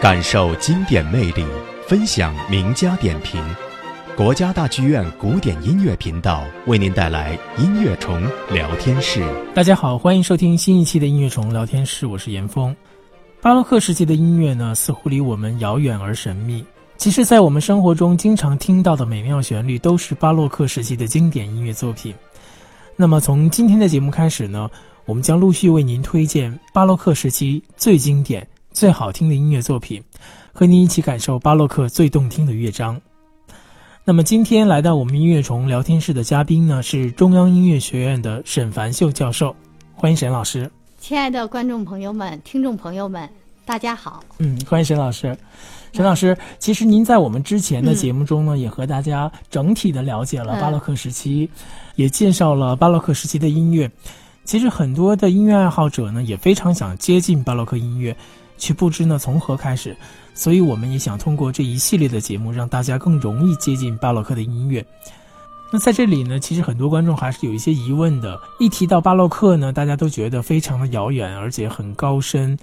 感受经典魅力，分享名家点评。国家大剧院古典音乐频道为您带来音乐虫聊天室。大家好，欢迎收听新一期的音乐虫聊天室，我是严峰。巴洛克时期的音乐呢，似乎离我们遥远而神秘。其实，在我们生活中经常听到的美妙旋律，都是巴洛克时期的经典音乐作品。那么，从今天的节目开始呢，我们将陆续为您推荐巴洛克时期最经典、最好听的音乐作品，和您一起感受巴洛克最动听的乐章。那么，今天来到我们音乐虫聊天室的嘉宾呢，是中央音乐学院的沈凡秀教授，欢迎沈老师。亲爱的观众朋友们、听众朋友们，大家好。嗯，欢迎沈老师。沈老师，其实您在我们之前的节目中呢，也和大家整体的了解了巴洛克时期，也介绍了巴洛克时期的音乐。其实很多的音乐爱好者呢，也非常想接近巴洛克音乐，却不知呢从何开始。所以我们也想通过这一系列的节目，让大家更容易接近巴洛克的音乐。那在这里呢，其实很多观众还是有一些疑问的。一提到巴洛克呢，大家都觉得非常的遥远，而且很高深。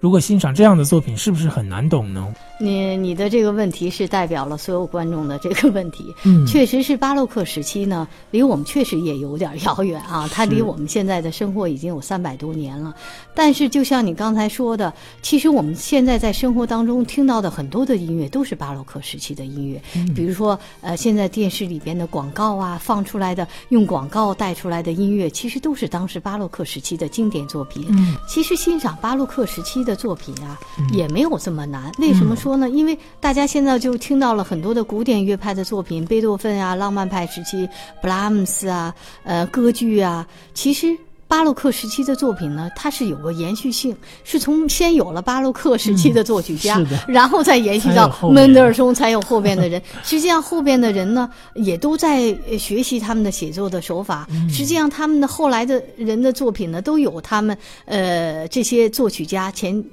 如果欣赏这样的作品，是不是很难懂呢？你你的这个问题是代表了所有观众的这个问题。嗯，确实是巴洛克时期呢，离我们确实也有点遥远啊。它离我们现在的生活已经有三百多年了。但是，就像你刚才说的，其实我们现在在生活当中听到的很多的音乐都是巴洛克时期的音乐。嗯，比如说，呃，现在电视里边的广告啊，放出来的用广告带出来的音乐，其实都是当时巴洛克时期的经典作品。嗯，其实欣赏巴洛克时期的作品啊，也没有这么难。为什么说呢？因为大家现在就听到了很多的古典乐派的作品，贝多芬啊，浪漫派时期，布拉姆斯啊，呃，歌剧啊。其实巴洛克时期的作品呢，它是有个延续性，是从先有了巴洛克时期的作曲家，然后再延续到门德尔松，才有后边的人。实际上后边的人呢，也都在学习他们的写作的手法。实际上他们的后来的人的作品呢，都有他们呃这些作曲家前。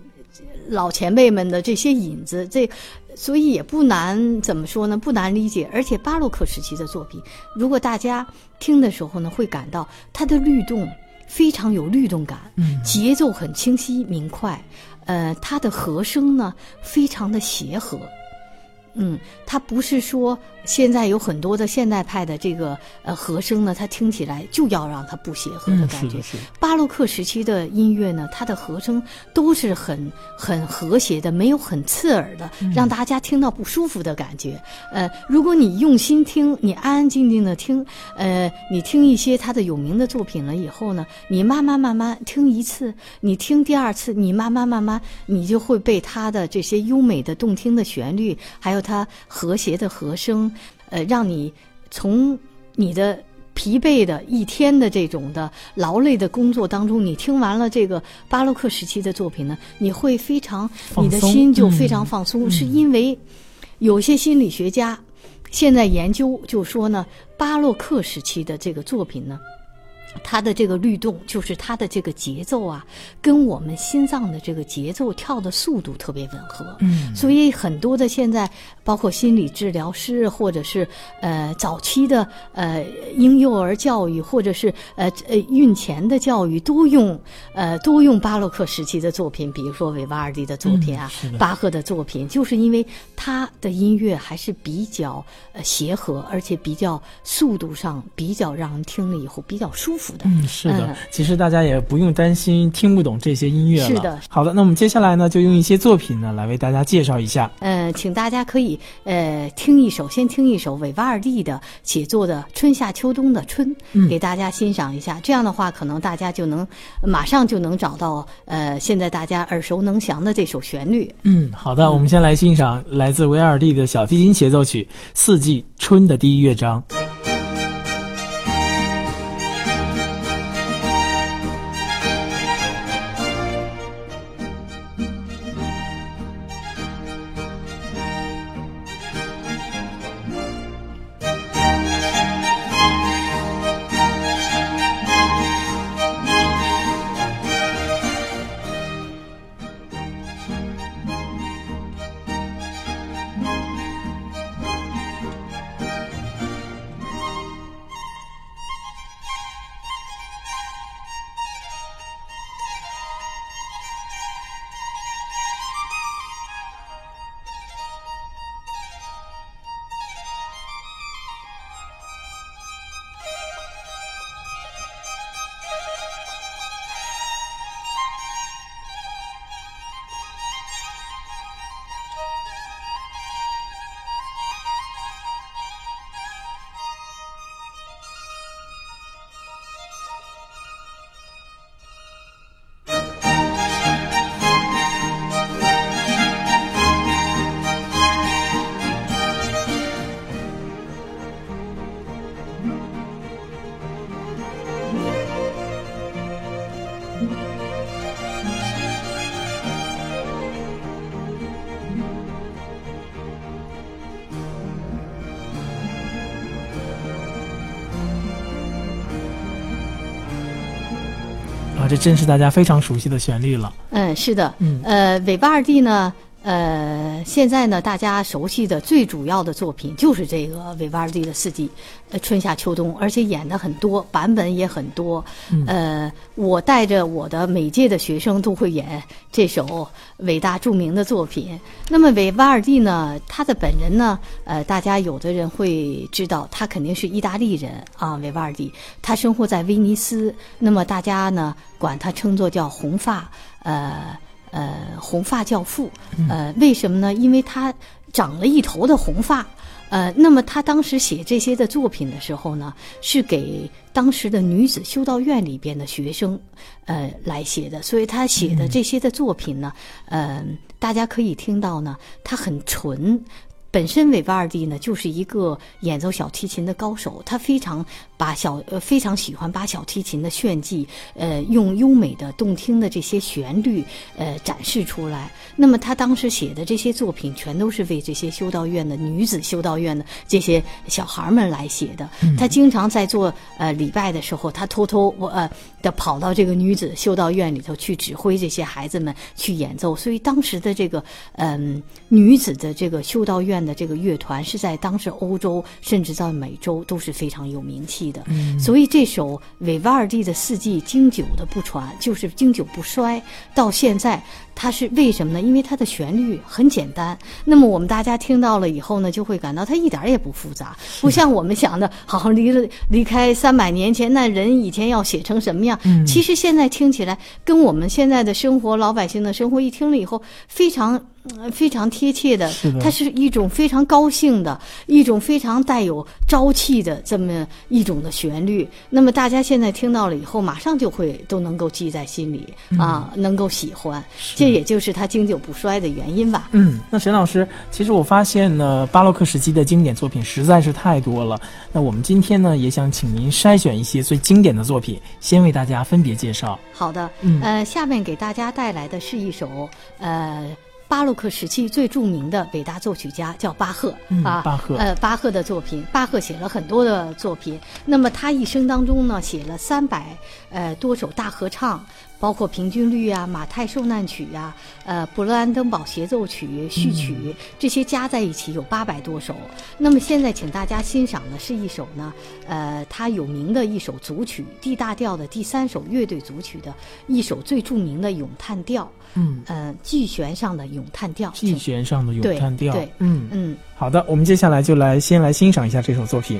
老前辈们的这些影子，这所以也不难，怎么说呢？不难理解。而且巴洛克时期的作品，如果大家听的时候呢，会感到它的律动非常有律动感，嗯，节奏很清晰明快，呃，它的和声呢非常的协和，嗯，它不是说。现在有很多的现代派的这个呃和声呢，它听起来就要让它不协和的感觉。巴洛克时期的音乐呢，它的和声都是很很和谐的，没有很刺耳的，让大家听到不舒服的感觉。呃，如果你用心听，你安安静静的听，呃，你听一些他的有名的作品了以后呢，你慢慢慢慢听一次，你听第二次，你慢慢慢慢，你就会被他的这些优美的动听的旋律，还有他和谐的和声。呃，让你从你的疲惫的一天的这种的劳累的工作当中，你听完了这个巴洛克时期的作品呢，你会非常，你的心就非常放松，是因为有些心理学家现在研究就说呢，巴洛克时期的这个作品呢。它的这个律动，就是它的这个节奏啊，跟我们心脏的这个节奏跳的速度特别吻合。嗯，所以很多的现在，包括心理治疗师，或者是呃早期的呃婴幼儿教育，或者是呃呃孕前的教育，都用呃都用巴洛克时期的作品，比如说维瓦尔第的作品啊，巴赫的作品，就是因为他的音乐还是比较呃协和，而且比较速度上比较让人听了以后比较舒服。嗯，是的，其实大家也不用担心听不懂这些音乐了。是的，好的，那我们接下来呢，就用一些作品呢来为大家介绍一下。呃，请大家可以呃听一首，先听一首韦瓦尔第的写作的《春夏秋冬的春》，给大家欣赏一下。这样的话，可能大家就能马上就能找到呃现在大家耳熟能详的这首旋律。嗯，好的，我们先来欣赏来自韦尔第的小提琴协奏曲《四季春》的第一乐章。这真是大家非常熟悉的旋律了。嗯，是的，嗯呃，尾巴二弟呢，呃，现在呢，大家熟悉的最主要的作品就是这个维瓦尔第的四季，呃，春夏秋冬，而且演的很多，版本也很多。呃，我带着我的每届的学生都会演这首伟大著名的作品。那么维瓦尔第呢，他的本人呢，呃，大家有的人会知道，他肯定是意大利人啊，维瓦尔第，他生活在威尼斯，那么大家呢管他称作叫红发，呃。呃，红发教父，呃，为什么呢？因为他长了一头的红发，呃，那么他当时写这些的作品的时候呢，是给当时的女子修道院里边的学生，呃，来写的，所以他写的这些的作品呢，呃，大家可以听到呢，他很纯。本身韦巴尔蒂呢，就是一个演奏小提琴的高手，他非常把小呃非常喜欢把小提琴的炫技，呃，用优美的、动听的这些旋律，呃，展示出来。那么他当时写的这些作品，全都是为这些修道院的女子修道院的这些小孩们来写的。他经常在做呃礼拜的时候，他偷偷我呃的跑到这个女子修道院里头去指挥这些孩子们去演奏。所以当时的这个嗯、女子的这个修道院的这个乐团是在当时欧洲甚至在美洲都是非常有名气的。所以这首韦瓦尔第的四季经久的不传，就是经久不衰，到现在它是为什么呢？因为它的旋律很简单。那么我们大家听到了以后呢，就会感到它一点儿也不复杂，不像我们想的，好像离了离开三百年前那人以前要写成什么样。其实现在听起来跟我们现在的生活、老百姓的生活一听了以后，非常。呃非常贴切的是的，它是一种非常高兴的，一种非常带有朝气的这么一种的旋律。那么大家现在听到了以后，马上就会都能够记在心里、啊，能够喜欢。这也就是它经久不衰的原因吧。嗯，那沈老师，其实我发现呢，巴洛克时期的经典作品实在是太多了。那我们今天呢，也想请您筛选一些最经典的作品，先为大家分别介绍。好的，嗯呃，下面给大家带来的是一首呃。巴洛克时期最著名的伟大作曲家叫巴赫、嗯啊，巴赫呃，巴赫的作品，巴赫写了很多的作品。那么他一生当中呢，写了三百呃多首大合唱，包括平均律啊、马太受难曲啊、呃布勒安登堡协奏曲、序曲、这些加在一起有八百多首。那么现在请大家欣赏的是一首呢，呃，他有名的一首组曲，D 大调的第三首乐队组曲的一首最著名的咏叹调，嗯呃，G 弦上的咏叹调。巨弦上的咏叹调。对嗯，嗯。好的，我们接下来就来先来欣赏一下这首作品。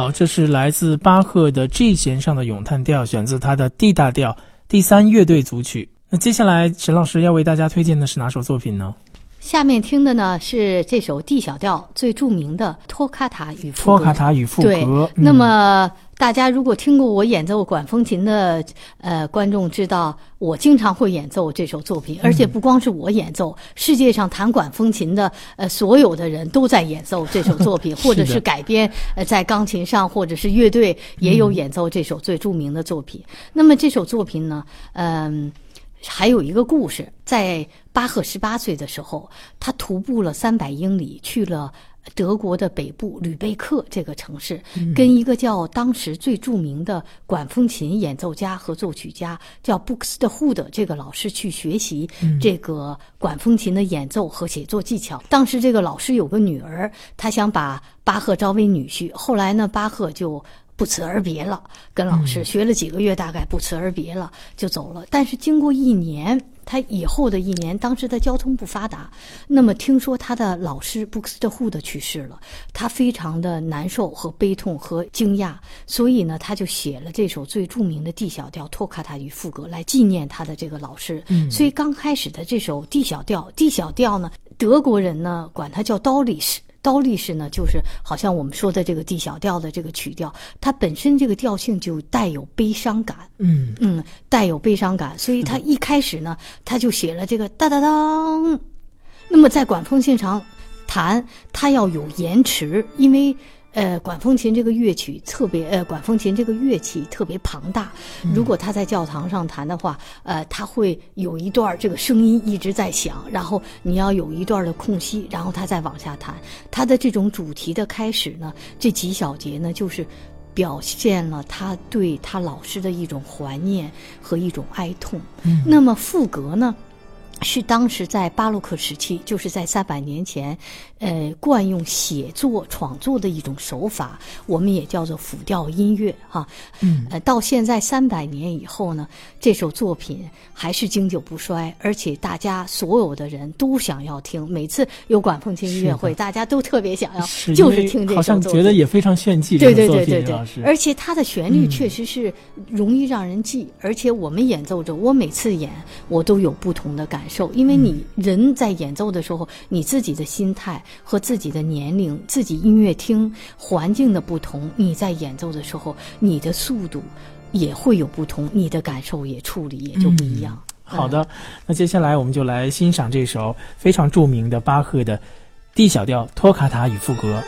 好，这是来自巴赫的 G 弦上的咏叹调，选自他的 D 大调第三乐队组曲。那接下来沈老师要为大家推荐的是哪首作品呢？下面听的呢是这首 D 小调最著名的托卡塔与副托卡塔与副对歌。，那嗯么大家如果听过我演奏管风琴的呃观众知道，我经常会演奏这首作品，而且不光是我演奏，世界上弹管风琴的呃所有的人都在演奏这首作品，或者是改编呃在钢琴上，或者是乐队也有演奏这首最著名的作品。那么这首作品呢，嗯、还有一个故事，在巴赫十八岁的时候，他徒步了三百英里，去了德国的北部吕贝克这个城市，跟一个叫当时最著名的管风琴演奏家和作曲家叫布克斯特胡的这个老师去学习这个管风琴的演奏和写作技巧。当时这个老师有个女儿，他想把巴赫招为女婿，后来呢，巴赫就。不辞而别了，跟老师学了几个月，大概不辞而别了，就走了。但是经过一年，他以后的一年，当时的交通不发达，那么听说他的老师布克斯特胡的去世了，他非常的难受和悲痛和惊讶，所以呢，他就写了这首最著名的 D 小调托卡塔与副歌来纪念他的这个老师。嗯所以刚开始的这首 D 小调，D 小调呢，德国人呢管它叫刀力士。刀力士呢，就是好像我们说的这个 D 小调的这个曲调，它本身这个调性就带有悲伤感，嗯。嗯，带有悲伤感，所以他一开始呢，他就写了这个哒哒当。那么在管风琴上弹，它要有延迟，因为呃，管风琴这个乐曲特别呃，管风琴这个乐器特别庞大，如果他在教堂上弹的话，呃，他会有一段这个声音一直在响，然后你要有一段的空隙，然后他再往下弹。他的这种主题的开始呢，这几小节呢，就是表现了他对他老师的一种怀念和一种哀痛。嗯那么副格呢？是当时在巴洛克时期，就是在三百年前，呃，惯用写作创作的一种手法，我们也叫做辅调音乐哈。嗯呃，到现在三百年以后呢，这首作品还是经久不衰，而且大家所有的人都想要听。每次有管风琴音乐会，大家都特别想要，是就是听这首作品。好像觉得也非常炫技。对对对对对，而且它的旋律嗯确实是容易让人记，而且我们演奏者，我每次演我都有不同的感受，因为嗯你人在演奏的时候，你自己的心态和自己的年龄、自己音乐厅环境的不同，你在演奏的时候，你的速度也会有不同，你的感受也处理也就不一样。嗯好的，那接下来我们就来欣赏这首非常著名的巴赫的 D 小调托卡塔与副歌。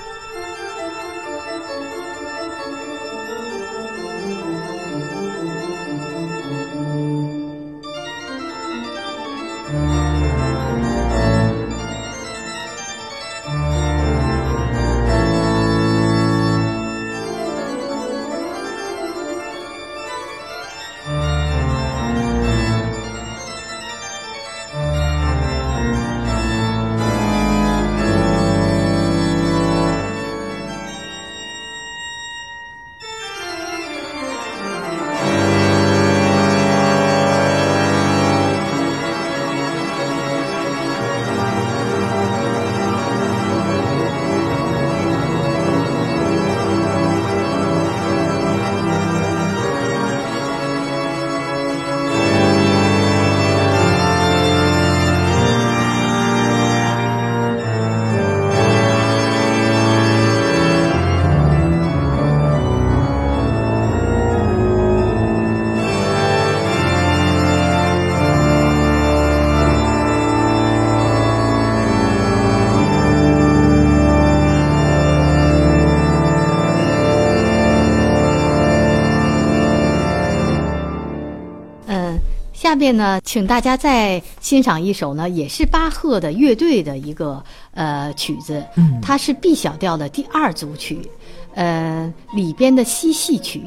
下面呢，请大家再欣赏一首呢，也是巴赫的乐队的一个呃曲子，嗯它是 B 小调的第二组曲，呃里边的嬉戏曲。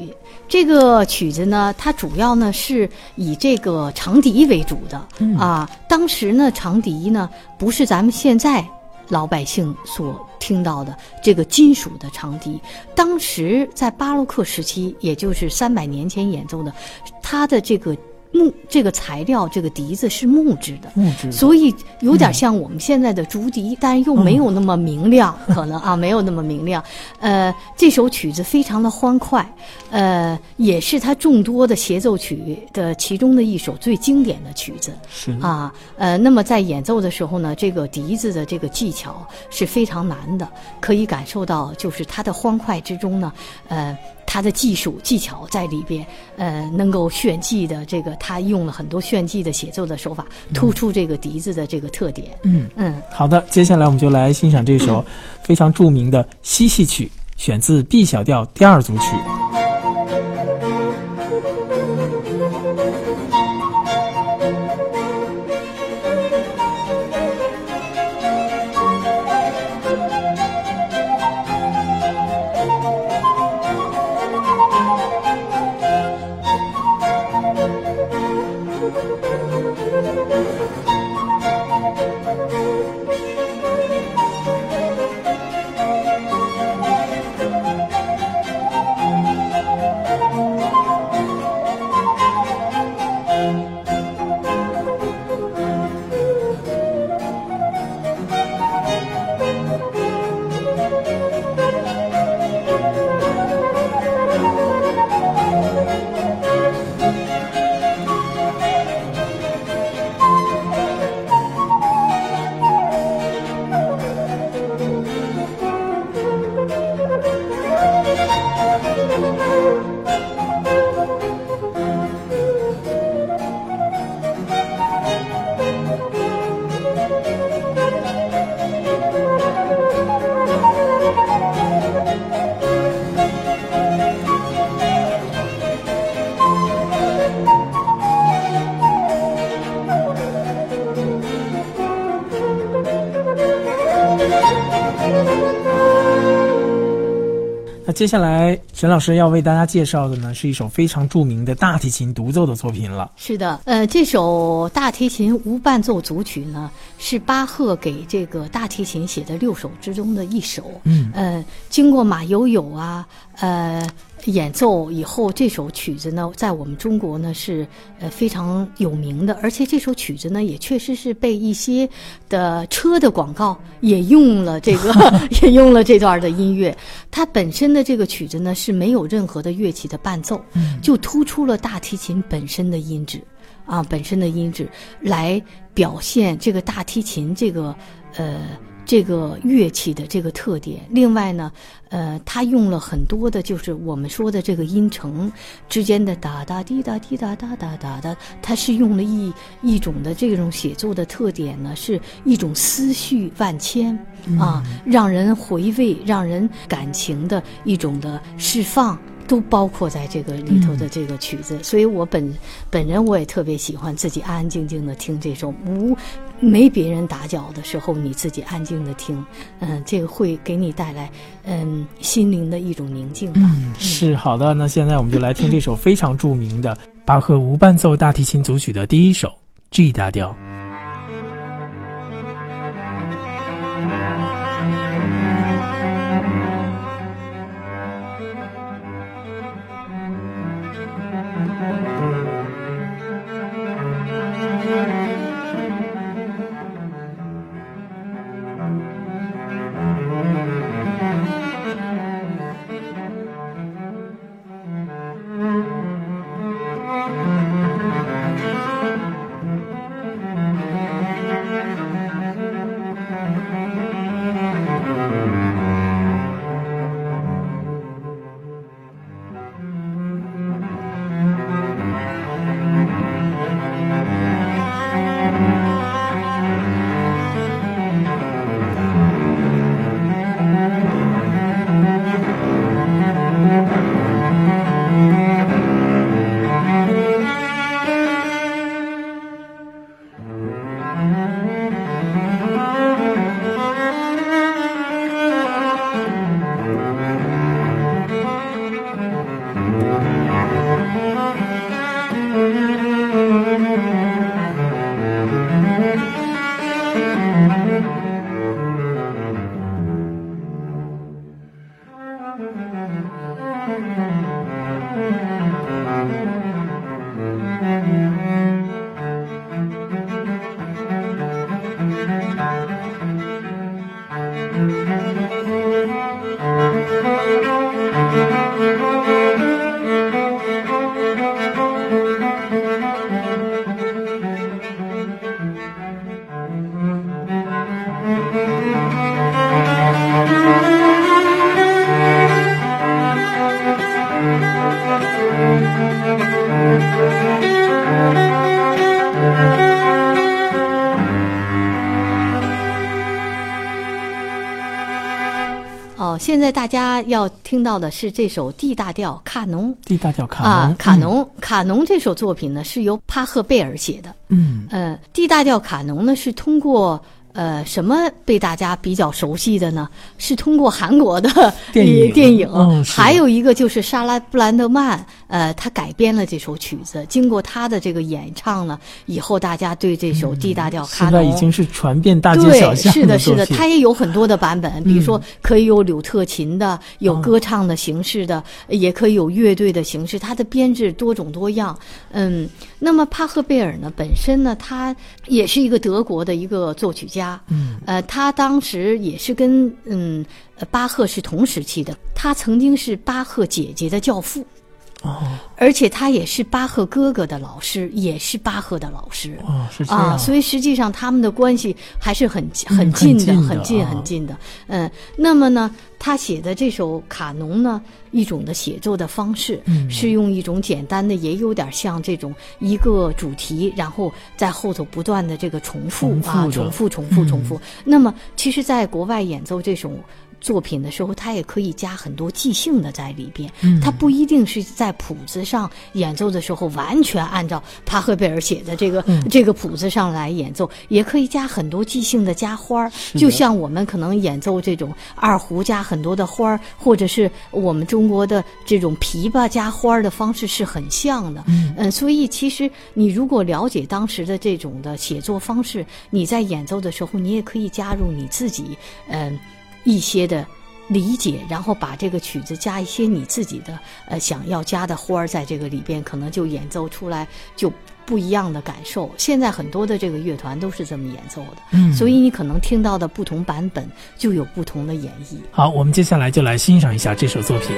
这个曲子呢，它主要呢是以这个长笛为主的、嗯啊。当时呢，长笛呢不是咱们现在老百姓所听到的这个金属的长笛，当时在巴洛克时期，也就是三百年前演奏的，它的这个木这个材料，这个笛子是木质的，木质，所以有点像我们现在的竹笛，但又没有那么明亮，可能啊没有那么明亮。呃，这首曲子非常的欢快，呃，也是他众多的协奏曲的其中的一首最经典的曲子。是啊，呃，那么在演奏的时候呢，这个笛子的这个技巧是非常难的，可以感受到就是它的欢快之中呢，呃。他的技术技巧在里边，呃，能够炫技的这个，他用了很多炫技的写作的手法，突出这个笛子的这个特点。嗯嗯，好的，接下来我们就来欣赏这首非常著名的嬉戏曲，选自 B 小调第二组曲。接下来，沈老师要为大家介绍的呢，是一首非常著名的大提琴独奏的作品了。是的，呃，这首大提琴无伴奏组曲呢，是巴赫给这个大提琴写的六首之中的一首。嗯，呃，经过马友友啊，呃。演奏以后，这首曲子呢，在我们中国呢是呃非常有名的，而且这首曲子呢，也确实是被一些的车的广告也用了这个，也用了这段的音乐。它本身的这个曲子呢是没有任何的乐器的伴奏，就突出了大提琴本身的音质啊，本身的音质来表现这个大提琴这个呃。这个乐器的这个特点，另外呢，呃，他用了很多的，就是我们说的这个音程之间的哒哒滴哒滴哒哒哒哒哒，它是用了一一种的这种写作的特点呢，是一种思绪万千啊，让人回味、让人感情的一种的释放。都包括在这个里头的这个曲子，所以我本本人我也特别喜欢自己安安静静的听这首，无没别人打搅的时候，你自己安静的听，嗯，这个会给你带来嗯心灵的一种宁静吧。是好的，那现在我们就来听这首非常著名的巴赫无伴奏大提琴组曲的第一首 G 大调。哦，现在大家要听到的是这首 D 大调卡农。D 大调卡农啊，卡农，卡农这首作品呢是由帕赫贝尔写的。嗯，呃，D 大调卡农呢是通过呃什么被大家比较熟悉的呢？是通过韩国的 电影。电影，还有一个就是莎拉布兰德曼，呃，他改编了这首曲子，经过他的这个演唱呢，以后大家对这首 D 大调卡农、嗯现在已经是传遍大街小对，巷是的，是的，它也有很多的版本，比如说嗯。可以有柳特琴的，有哦歌唱的形式的，也可以有乐队的形式，它的编制多种多样。嗯，那么帕赫贝尔呢，本身呢，他也是一个德国的一个作曲家，嗯，呃，他当时也是跟嗯呃巴赫是同时期的，他曾经是巴赫姐姐的教父。哦而且他也是巴赫哥哥的老师，也是巴赫的老师。哦，是这样，啊，所以实际上他们的关系还是很嗯很近的，很近很近的。嗯，那么呢，他写的这首卡农呢，一种的写作的方式，嗯是用一种简单的，也有点像这种一个主题，然后在后头不断的这个重复啊，重复的重复，重复，嗯重复。那么，其实，在国外演奏这种。作品的时候，它也可以加很多即兴的在里边，嗯。它不一定是在谱子上演奏的时候完全按照帕赫贝尔写的这个、嗯。这个谱子上来演奏，也可以加很多即兴的加花儿，就像我们可能演奏这种二胡加很多的花儿，或者是我们中国的这种琵琶加花儿的方式是很像的。嗯所以其实你如果了解当时的这种的写作方式，你在演奏的时候，你也可以加入你自己嗯、一些的。理解，然后把这个曲子加一些你自己的呃想要加的花儿在这个里边，可能就演奏出来就不一样的感受。现在很多的这个乐团都是这么演奏的，嗯所以你可能听到的不同版本就有不同的演绎。好，我们接下来就来欣赏一下这首作品。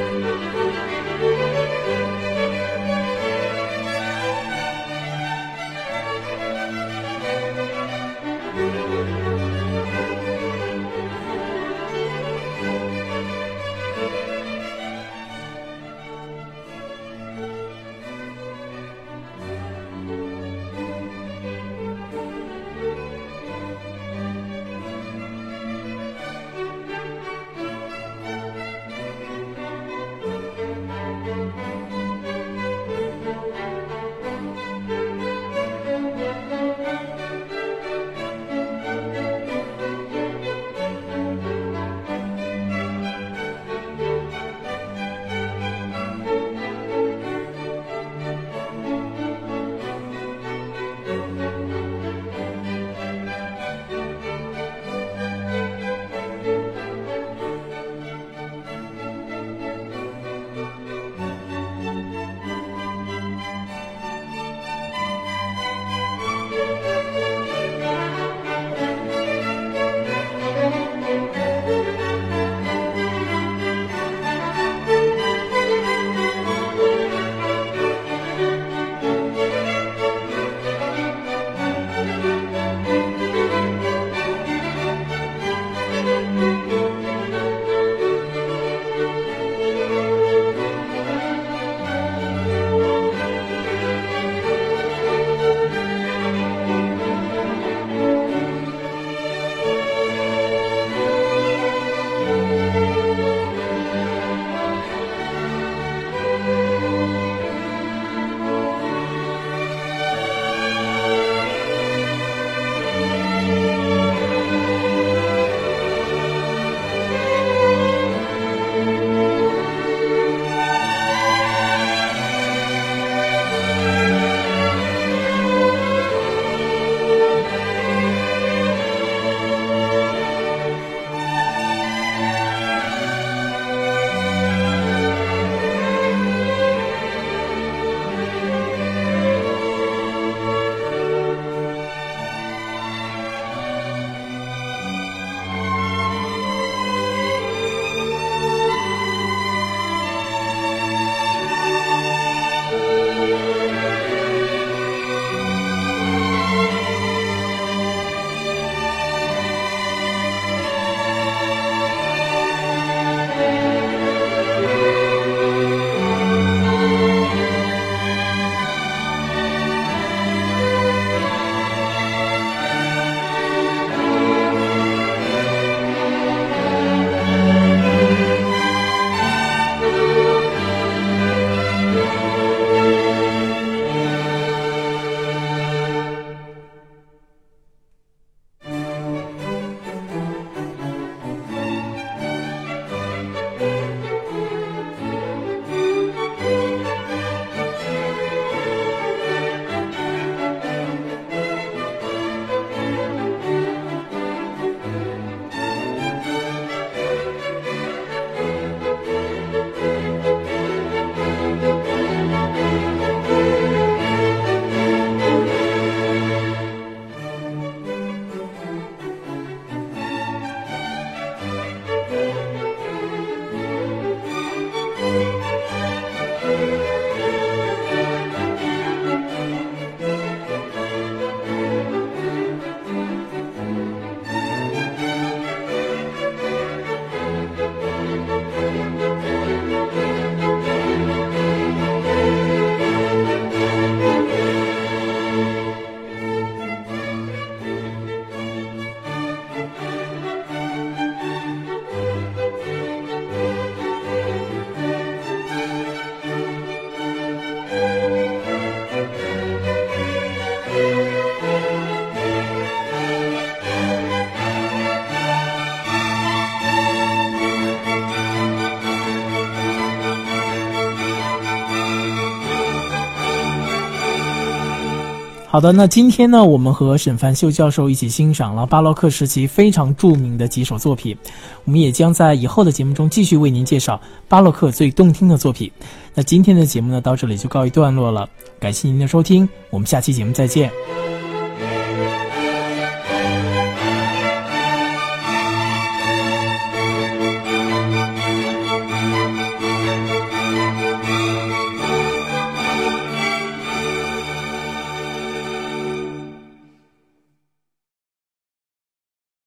好的，那今天呢，我们和沈凡秀教授一起欣赏了巴洛克时期非常著名的几首作品，我们也将在以后的节目中继续为您介绍巴洛克最动听的作品。那今天的节目呢，到这里就告一段落了，感谢您的收听，我们下期节目再见。